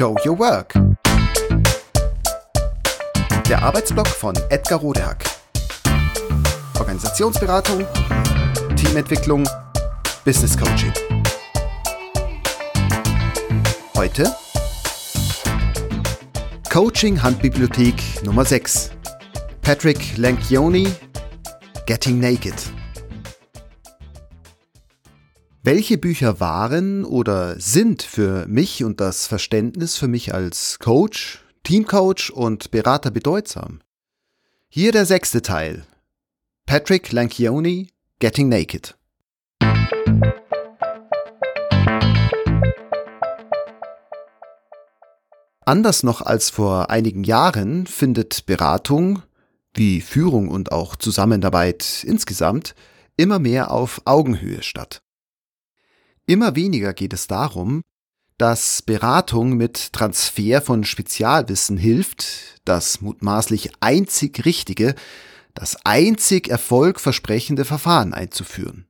Show Your Work. Der Arbeitsblock von Edgar Rodehack. Organisationsberatung, Teamentwicklung, Business Coaching. Heute Coaching Handbibliothek Nummer 6. Patrick Lencioni, Getting Naked. Welche Bücher waren oder sind für mich und das Verständnis für mich als Coach, Teamcoach und Berater bedeutsam? Hier der sechste Teil. Patrick Lanchioni, Getting Naked. Anders noch als vor einigen Jahren findet Beratung, wie Führung und auch Zusammenarbeit insgesamt, immer mehr auf Augenhöhe statt. Immer weniger geht es darum, dass Beratung mit Transfer von Spezialwissen hilft, das mutmaßlich einzig richtige, das einzig erfolgversprechende Verfahren einzuführen.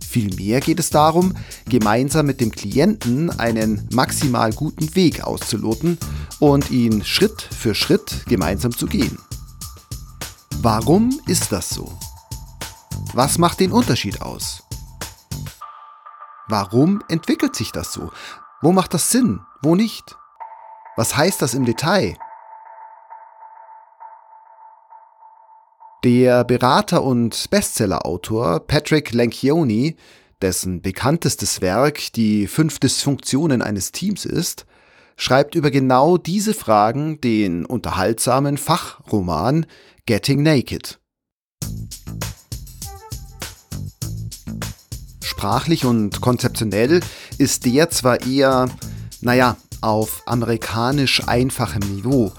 Vielmehr geht es darum, gemeinsam mit dem Klienten einen maximal guten Weg auszuloten und ihn Schritt für Schritt gemeinsam zu gehen. Warum ist das so? Was macht den Unterschied aus? Warum entwickelt sich das so? Wo macht das Sinn? Wo nicht? Was heißt das im Detail? Der Berater und Bestsellerautor Patrick Lencioni, dessen bekanntestes Werk die fünf Dysfunktionen eines Teams ist, schreibt über genau diese Fragen den unterhaltsamen Fachroman Getting Naked. Sprachlich und konzeptionell ist der zwar eher, naja, auf amerikanisch einfachem Niveau.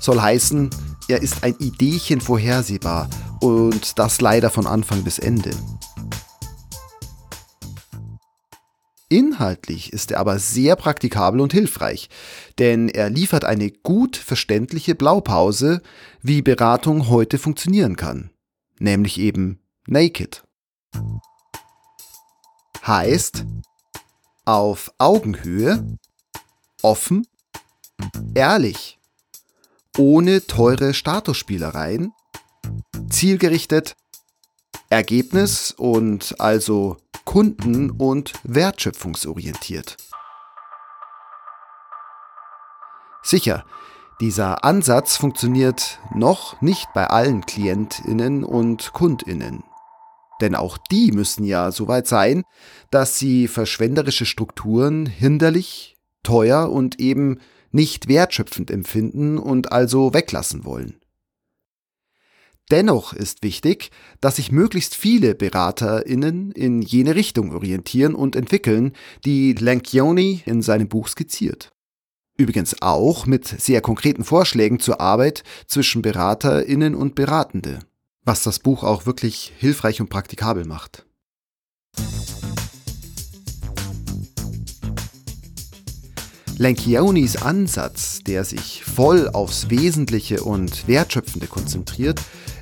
Soll heißen, er ist ein Ideechen vorhersehbar und das leider von Anfang bis Ende. Inhaltlich ist er aber sehr praktikabel und hilfreich, denn er liefert eine gut verständliche Blaupause, wie Beratung heute funktionieren kann, nämlich eben naked heißt auf Augenhöhe, offen, ehrlich, ohne teure Statusspielereien, zielgerichtet, Ergebnis und also kunden- und wertschöpfungsorientiert. Sicher, dieser Ansatz funktioniert noch nicht bei allen Klientinnen und Kundinnen. Denn auch die müssen ja so weit sein, dass sie verschwenderische Strukturen hinderlich, teuer und eben nicht wertschöpfend empfinden und also weglassen wollen. Dennoch ist wichtig, dass sich möglichst viele BeraterInnen in jene Richtung orientieren und entwickeln, die Lanchioni in seinem Buch skizziert. Übrigens auch mit sehr konkreten Vorschlägen zur Arbeit zwischen BeraterInnen und Beratende was das Buch auch wirklich hilfreich und praktikabel macht. Lencianis Ansatz, der sich voll aufs Wesentliche und Wertschöpfende konzentriert,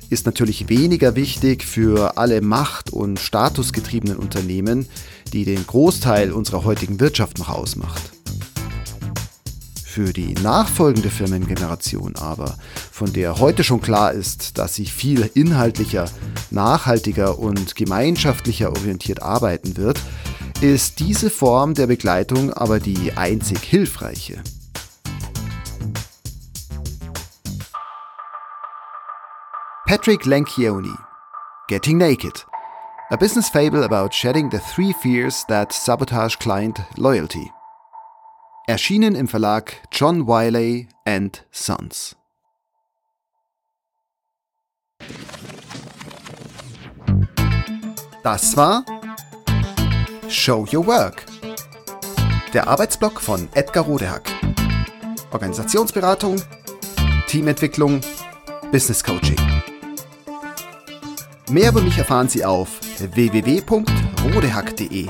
ist natürlich weniger wichtig für alle macht- und statusgetriebenen Unternehmen, die den Großteil unserer heutigen Wirtschaft noch ausmacht. Für die nachfolgende Firmengeneration aber, von der heute schon klar ist, dass sie viel inhaltlicher, nachhaltiger und gemeinschaftlicher orientiert arbeiten wird, ist diese Form der Begleitung aber die einzig hilfreiche. Patrick Lencioni, Getting Naked, a business fable about shedding the three fears that sabotage client loyalty. Erschienen im Verlag John Wiley and Sons. Das war Show Your Work. Der Arbeitsblock von Edgar Rodehack. Organisationsberatung, Teamentwicklung, Business Coaching. Mehr über mich erfahren Sie auf www.rodehack.de